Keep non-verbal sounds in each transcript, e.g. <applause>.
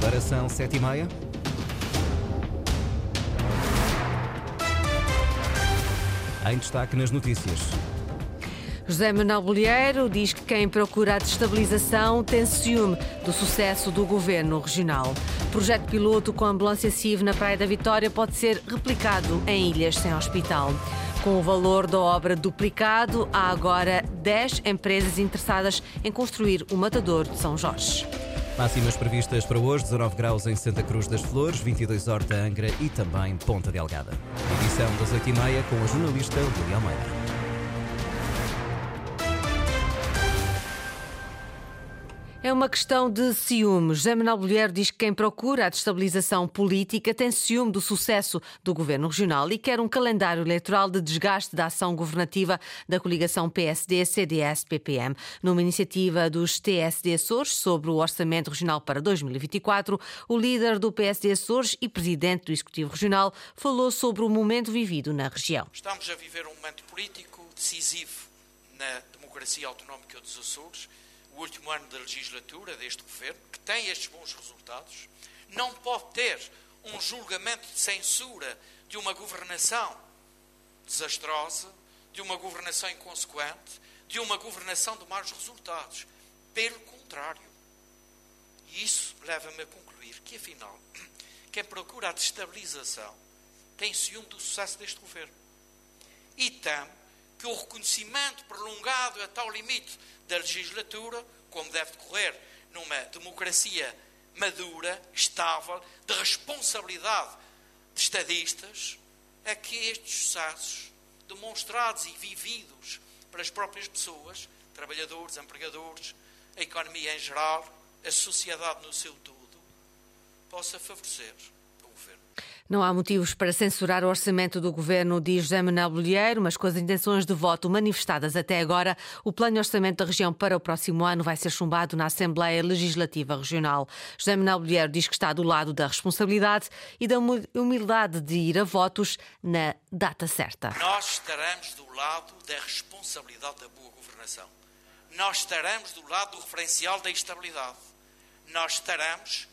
Agora são sete e meia. Em destaque nas notícias. José Manuel Bolheiro diz que quem procura a destabilização tem ciúme do sucesso do governo regional. Projeto piloto com ambulância CIV na Praia da Vitória pode ser replicado em ilhas sem hospital. Com o valor da obra duplicado, há agora 10 empresas interessadas em construir o matador de São Jorge. Máximas previstas para hoje: 19 graus em Santa Cruz das Flores, 22 Horta, Angra e também Ponta Delgada. Edição das 8h30 com a jornalista Lúlia Almeida. É uma questão de ciúme. José Manuel Bolheiro diz que quem procura a destabilização política tem ciúme do sucesso do governo regional e quer um calendário eleitoral de desgaste da ação governativa da coligação PSD-CDS-PPM. Numa iniciativa dos TSD Açores sobre o Orçamento Regional para 2024, o líder do PSD Açores e presidente do Executivo Regional falou sobre o momento vivido na região. Estamos a viver um momento político decisivo na democracia autonómica dos Açores o último ano da legislatura deste governo, que tem estes bons resultados, não pode ter um julgamento de censura de uma governação desastrosa, de uma governação inconsequente, de uma governação de maus resultados. Pelo contrário. E isso leva-me a concluir que, afinal, <clears throat> quem procura a destabilização tem ciúme do sucesso deste governo. E teme que o reconhecimento prolongado a tal limite da legislatura, como deve decorrer numa democracia madura, estável, de responsabilidade de estadistas, é que estes sucessos, demonstrados e vividos pelas próprias pessoas, trabalhadores, empregadores, a economia em geral, a sociedade no seu todo, possa favorecer não há motivos para censurar o orçamento do governo, diz José Manuel Bolheiro, mas com as intenções de voto manifestadas até agora, o plano de orçamento da região para o próximo ano vai ser chumbado na Assembleia Legislativa Regional. José Manuel Bolheiro diz que está do lado da responsabilidade e da humildade de ir a votos na data certa. Nós estaremos do lado da responsabilidade da boa governação. Nós estaremos do lado do referencial da estabilidade. Nós estaremos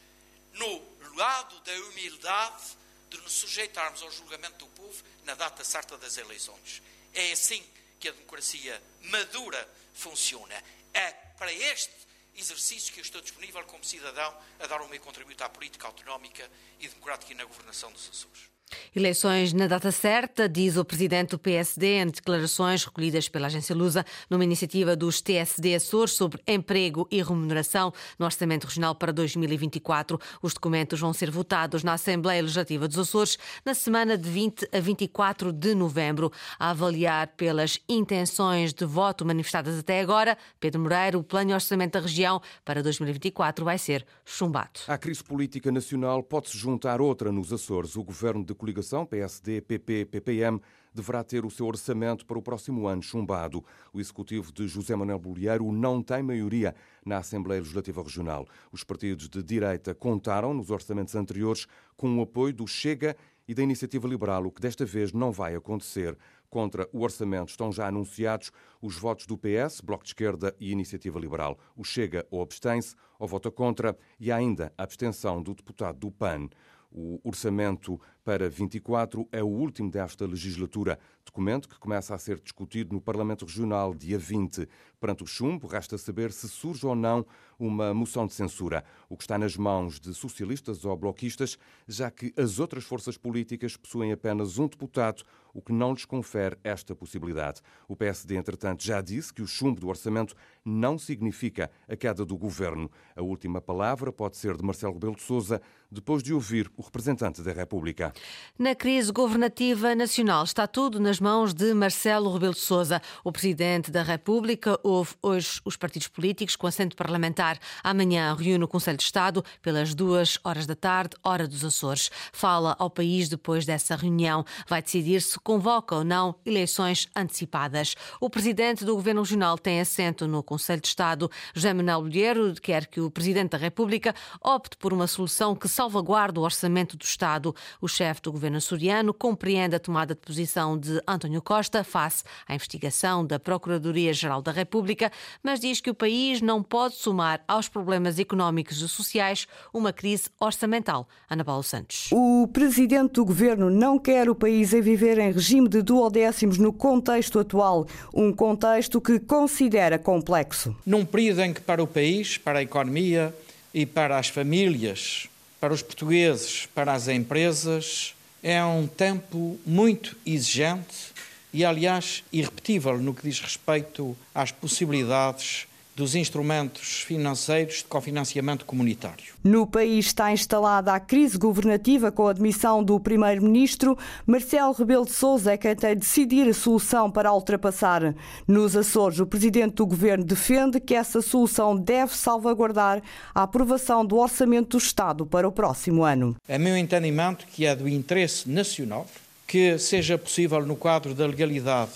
no lado da humildade de nos sujeitarmos ao julgamento do povo na data certa das eleições. É assim que a democracia madura funciona. É para este exercício que eu estou disponível como cidadão a dar o meu contributo à política autonómica e democrática e na governação dos Açores. Eleições na data certa, diz o presidente do PSD em declarações recolhidas pela agência Lusa numa iniciativa dos TSD Açores sobre emprego e remuneração no Orçamento Regional para 2024. Os documentos vão ser votados na Assembleia Legislativa dos Açores na semana de 20 a 24 de novembro. A avaliar pelas intenções de voto manifestadas até agora, Pedro Moreira, o plano de orçamento da região para 2024 vai ser chumbado. A crise política nacional pode-se juntar outra nos Açores. O governo de coligação PSD-PP-PPM deverá ter o seu orçamento para o próximo ano chumbado. O executivo de José Manuel Bolieiro não tem maioria na Assembleia Legislativa Regional. Os partidos de direita contaram nos orçamentos anteriores com o apoio do Chega e da Iniciativa Liberal, o que desta vez não vai acontecer. Contra o orçamento estão já anunciados os votos do PS, Bloco de Esquerda e Iniciativa Liberal. O Chega ou abstém-se ou vota contra e ainda a abstenção do deputado do PAN. O orçamento para 24 é o último desta legislatura, documento que começa a ser discutido no Parlamento Regional dia 20. Perante o chumbo, resta saber se surge ou não uma moção de censura, o que está nas mãos de socialistas ou bloquistas, já que as outras forças políticas possuem apenas um deputado, o que não lhes confere esta possibilidade. O PSD, entretanto, já disse que o chumbo do orçamento não significa a queda do governo. A última palavra pode ser de Marcelo Rebelo de Sousa, depois de ouvir o representante da República. Na crise governativa nacional está tudo nas mãos de Marcelo Rebelo de Sousa. O presidente da República ouve hoje os partidos políticos com assento parlamentar. Amanhã reúne o Conselho de Estado pelas duas horas da tarde, hora dos Açores. Fala ao país depois dessa reunião. Vai decidir se convoca ou não eleições antecipadas. O presidente do Governo Regional tem assento no Conselho de Estado. José Manuel Bolheiro quer que o presidente da República opte por uma solução que salvaguarde o orçamento do Estado. O chefe chefe do governo açoriano compreende a tomada de posição de António Costa face à investigação da Procuradoria-Geral da República, mas diz que o país não pode somar aos problemas económicos e sociais uma crise orçamental. Ana Paula Santos. O presidente do governo não quer o país a viver em regime de duodécimos no contexto atual, um contexto que considera complexo. Num período em que para o país, para a economia e para as famílias, para os portugueses, para as empresas, é um tempo muito exigente e, aliás, irrepetível no que diz respeito às possibilidades dos instrumentos financeiros de cofinanciamento comunitário. No país está instalada a crise governativa com a admissão do primeiro-ministro. Marcelo Rebelo de Sousa é quem tem de decidir a solução para a ultrapassar. Nos Açores, o presidente do governo defende que essa solução deve salvaguardar a aprovação do orçamento do Estado para o próximo ano. É meu entendimento que é do interesse nacional que seja possível, no quadro da legalidade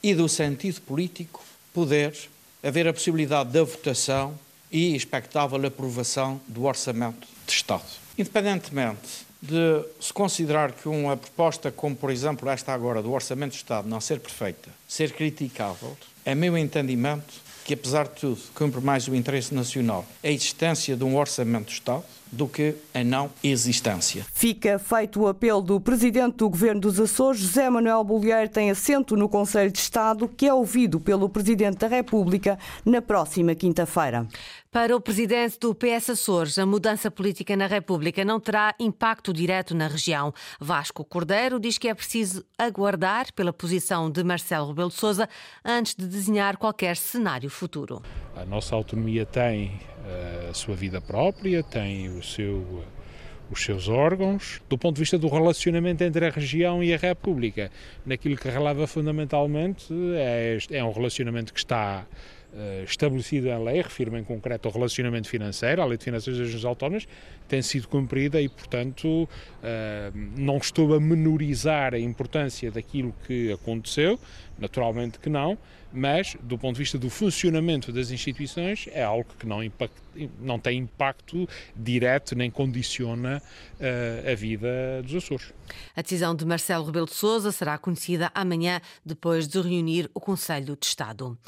e do sentido político, poder haver a possibilidade da votação e expectável aprovação do Orçamento de Estado. Independentemente de se considerar que uma proposta como, por exemplo, esta agora do Orçamento de Estado não ser perfeita, ser criticável, é meu entendimento que, apesar de tudo, cumpre mais o interesse nacional a existência de um Orçamento de Estado do que a não existência. Fica feito o apelo do Presidente do Governo dos Açores, José Manuel Bolheiro, tem assento no Conselho de Estado, que é ouvido pelo Presidente da República na próxima quinta-feira. Para o presidente do PS Açores, a mudança política na República não terá impacto direto na região. Vasco Cordeiro diz que é preciso aguardar pela posição de Marcelo Rebelo de Sousa antes de desenhar qualquer cenário futuro. A nossa autonomia tem eh, a sua vida própria, tem o seu os seus órgãos, do ponto de vista do relacionamento entre a região e a República. Naquilo que releva fundamentalmente é, é um relacionamento que está uh, estabelecido em lei, refiro em concreto ao relacionamento financeiro, a lei de finanças das regiões autónomas, tem sido cumprida e, portanto, uh, não estou a menorizar a importância daquilo que aconteceu, naturalmente que não, mas do ponto de vista do funcionamento das instituições é algo que não, impact, não tem impacto direto nem condiciona uh, a vida dos Açores. A decisão de Marcelo Rebelo de Sousa será conhecida amanhã, depois de reunir o Conselho de Estado.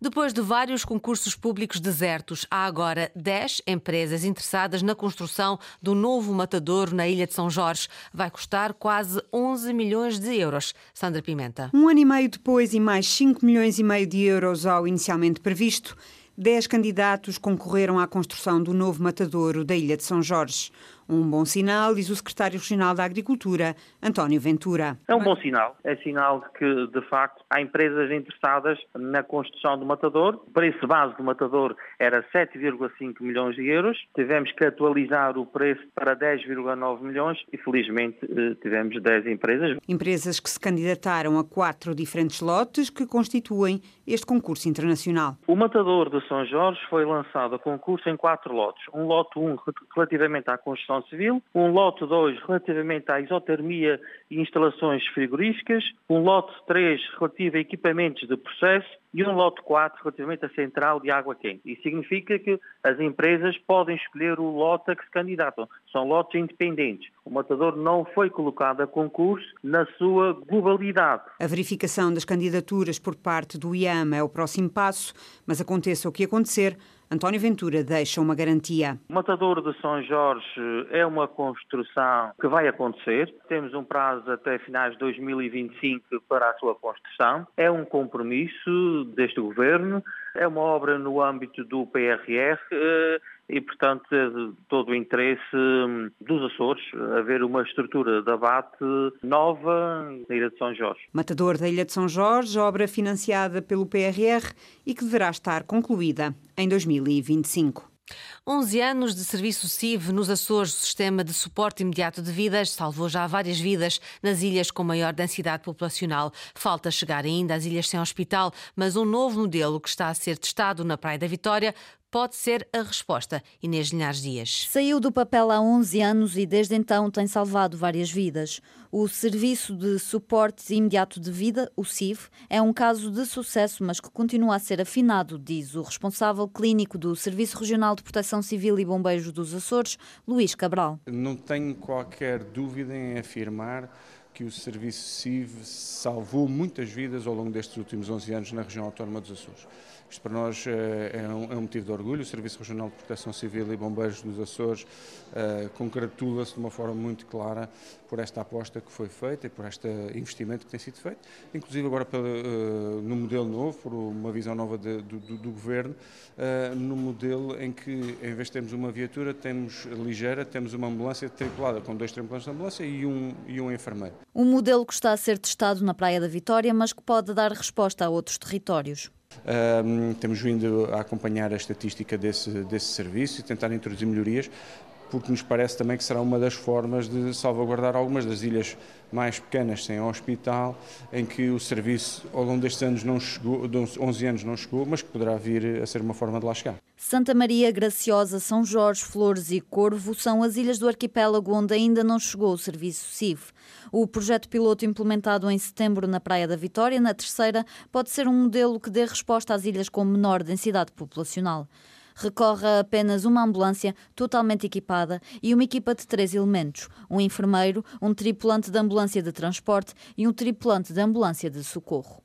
Depois de vários concursos públicos desertos, há agora 10 empresas interessadas na construção do novo matadouro na Ilha de São Jorge. Vai custar quase 11 milhões de euros. Sandra Pimenta. Um ano e meio depois e mais 5 milhões e meio de euros ao inicialmente previsto, dez candidatos concorreram à construção do novo matadouro da Ilha de São Jorge. Um bom sinal, diz o secretário regional da Agricultura, António Ventura. É um bom sinal. É sinal de que, de facto, há empresas interessadas na construção do matador. O preço base do matador era 7,5 milhões de euros. Tivemos que atualizar o preço para 10,9 milhões e, felizmente, eh, tivemos 10 empresas. Empresas que se candidataram a quatro diferentes lotes que constituem este concurso internacional. O matador de São Jorge foi lançado a concurso em quatro lotes. Um lote 1 relativamente à construção civil, um lote 2 relativamente à isotermia e instalações frigoríficas, um lote 3 relativo a equipamentos de processo e um lote 4 relativamente à central de água quente. Isso significa que as empresas podem escolher o lote a que se candidatam. São lotes independentes. O matador não foi colocado a concurso na sua globalidade. A verificação das candidaturas por parte do IAM é o próximo passo, mas aconteça o que acontecer, António Ventura deixa uma garantia. O Matador de São Jorge é uma construção que vai acontecer. Temos um prazo até finais de 2025 para a sua construção. É um compromisso deste governo. É uma obra no âmbito do PRR eh, e, portanto, é de todo o interesse hum, dos Açores haver uma estrutura de abate nova na Ilha de São Jorge. Matador da Ilha de São Jorge, obra financiada pelo PRR e que deverá estar concluída em 2025. 11 anos de serviço CIV nos Açores, o sistema de suporte imediato de vidas, salvou já várias vidas nas ilhas com maior densidade populacional. Falta chegar ainda às ilhas sem hospital, mas um novo modelo que está a ser testado na Praia da Vitória pode ser a resposta. Inês Linhares Dias. Saiu do papel há 11 anos e desde então tem salvado várias vidas. O Serviço de Suporte Imediato de Vida, o CIV, é um caso de sucesso, mas que continua a ser afinado, diz o responsável clínico do Serviço Regional de Proteção Civil e Bombeiros dos Açores, Luís Cabral. Não tenho qualquer dúvida em afirmar que o Serviço CIV salvou muitas vidas ao longo destes últimos 11 anos na região autónoma dos Açores. Isto para nós eh, é um, é um, motivo de orgulho. O Serviço Regional de Proteção Civil e Bombeiros dos Açores uh, congratula-se de uma forma muito clara por esta aposta que foi feita e por este investimento que tem sido feito, inclusive agora pela, uh, no modelo novo, por uma visão nova de, do, do, do, Governo, uh, no modelo em que, em vez de termos uma viatura, temos ligeira, temos uma ambulância tripulada com dois tripulantes de ambulância e um, e um enfermeiro. Um modelo que está a ser testado na Praia da Vitória, mas que pode dar resposta a outros territórios. Um, temos vindo a acompanhar a estatística desse, desse serviço e tentar introduzir melhorias, porque nos parece também que será uma das formas de salvaguardar algumas das ilhas mais pequenas sem hospital, em que o serviço ao longo destes anos não chegou, 11 anos não chegou, mas que poderá vir a ser uma forma de lá chegar. Santa Maria, Graciosa, São Jorge, Flores e Corvo são as ilhas do arquipélago onde ainda não chegou o serviço CIV. O projeto piloto implementado em setembro na Praia da Vitória, na terceira, pode ser um modelo que dê resposta às ilhas com menor densidade populacional recorre a apenas uma ambulância totalmente equipada e uma equipa de três elementos: um enfermeiro, um tripulante de ambulância de transporte e um tripulante de ambulância de socorro.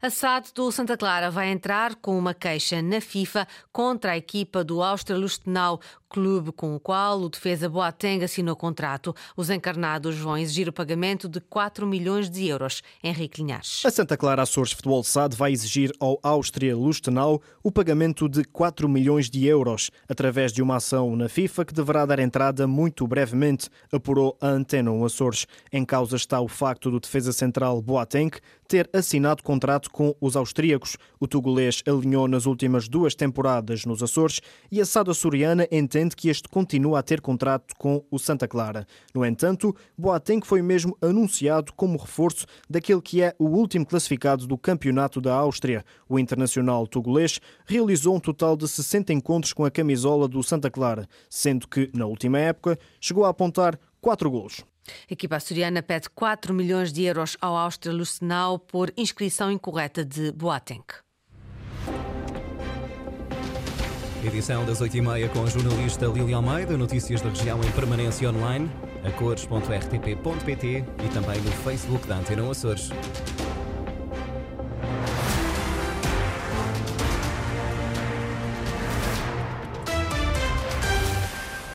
A SAD do Santa Clara vai entrar com uma queixa na FIFA contra a equipa do Áustria Lustenau, clube com o qual o defesa Boateng assinou contrato. Os encarnados vão exigir o pagamento de 4 milhões de euros. Henrique Linhares. A Santa Clara Açores Futebol SAD vai exigir ao Áustria Lustenau o pagamento de 4 milhões de euros, através de uma ação na FIFA que deverá dar entrada muito brevemente, apurou a Antena Açores. Em causa está o facto do defesa central Boateng ter assinado contrato com os austríacos. O togolês alinhou nas últimas duas temporadas nos Açores e a SAD açoriana entende que este continua a ter contrato com o Santa Clara. No entanto, Boateng foi mesmo anunciado como reforço daquele que é o último classificado do Campeonato da Áustria. O internacional togolês realizou um total de 60 encontros com a camisola do Santa Clara, sendo que, na última época, chegou a apontar 4 golos. A equipa açoriana pede 4 milhões de euros ao Áustria Lucenau por inscrição incorreta de Boateng. Edição das 8h30 com a jornalista Lili Almeida, notícias da região em permanência online, a cores.rtp.pt e também no Facebook da Antena Açores.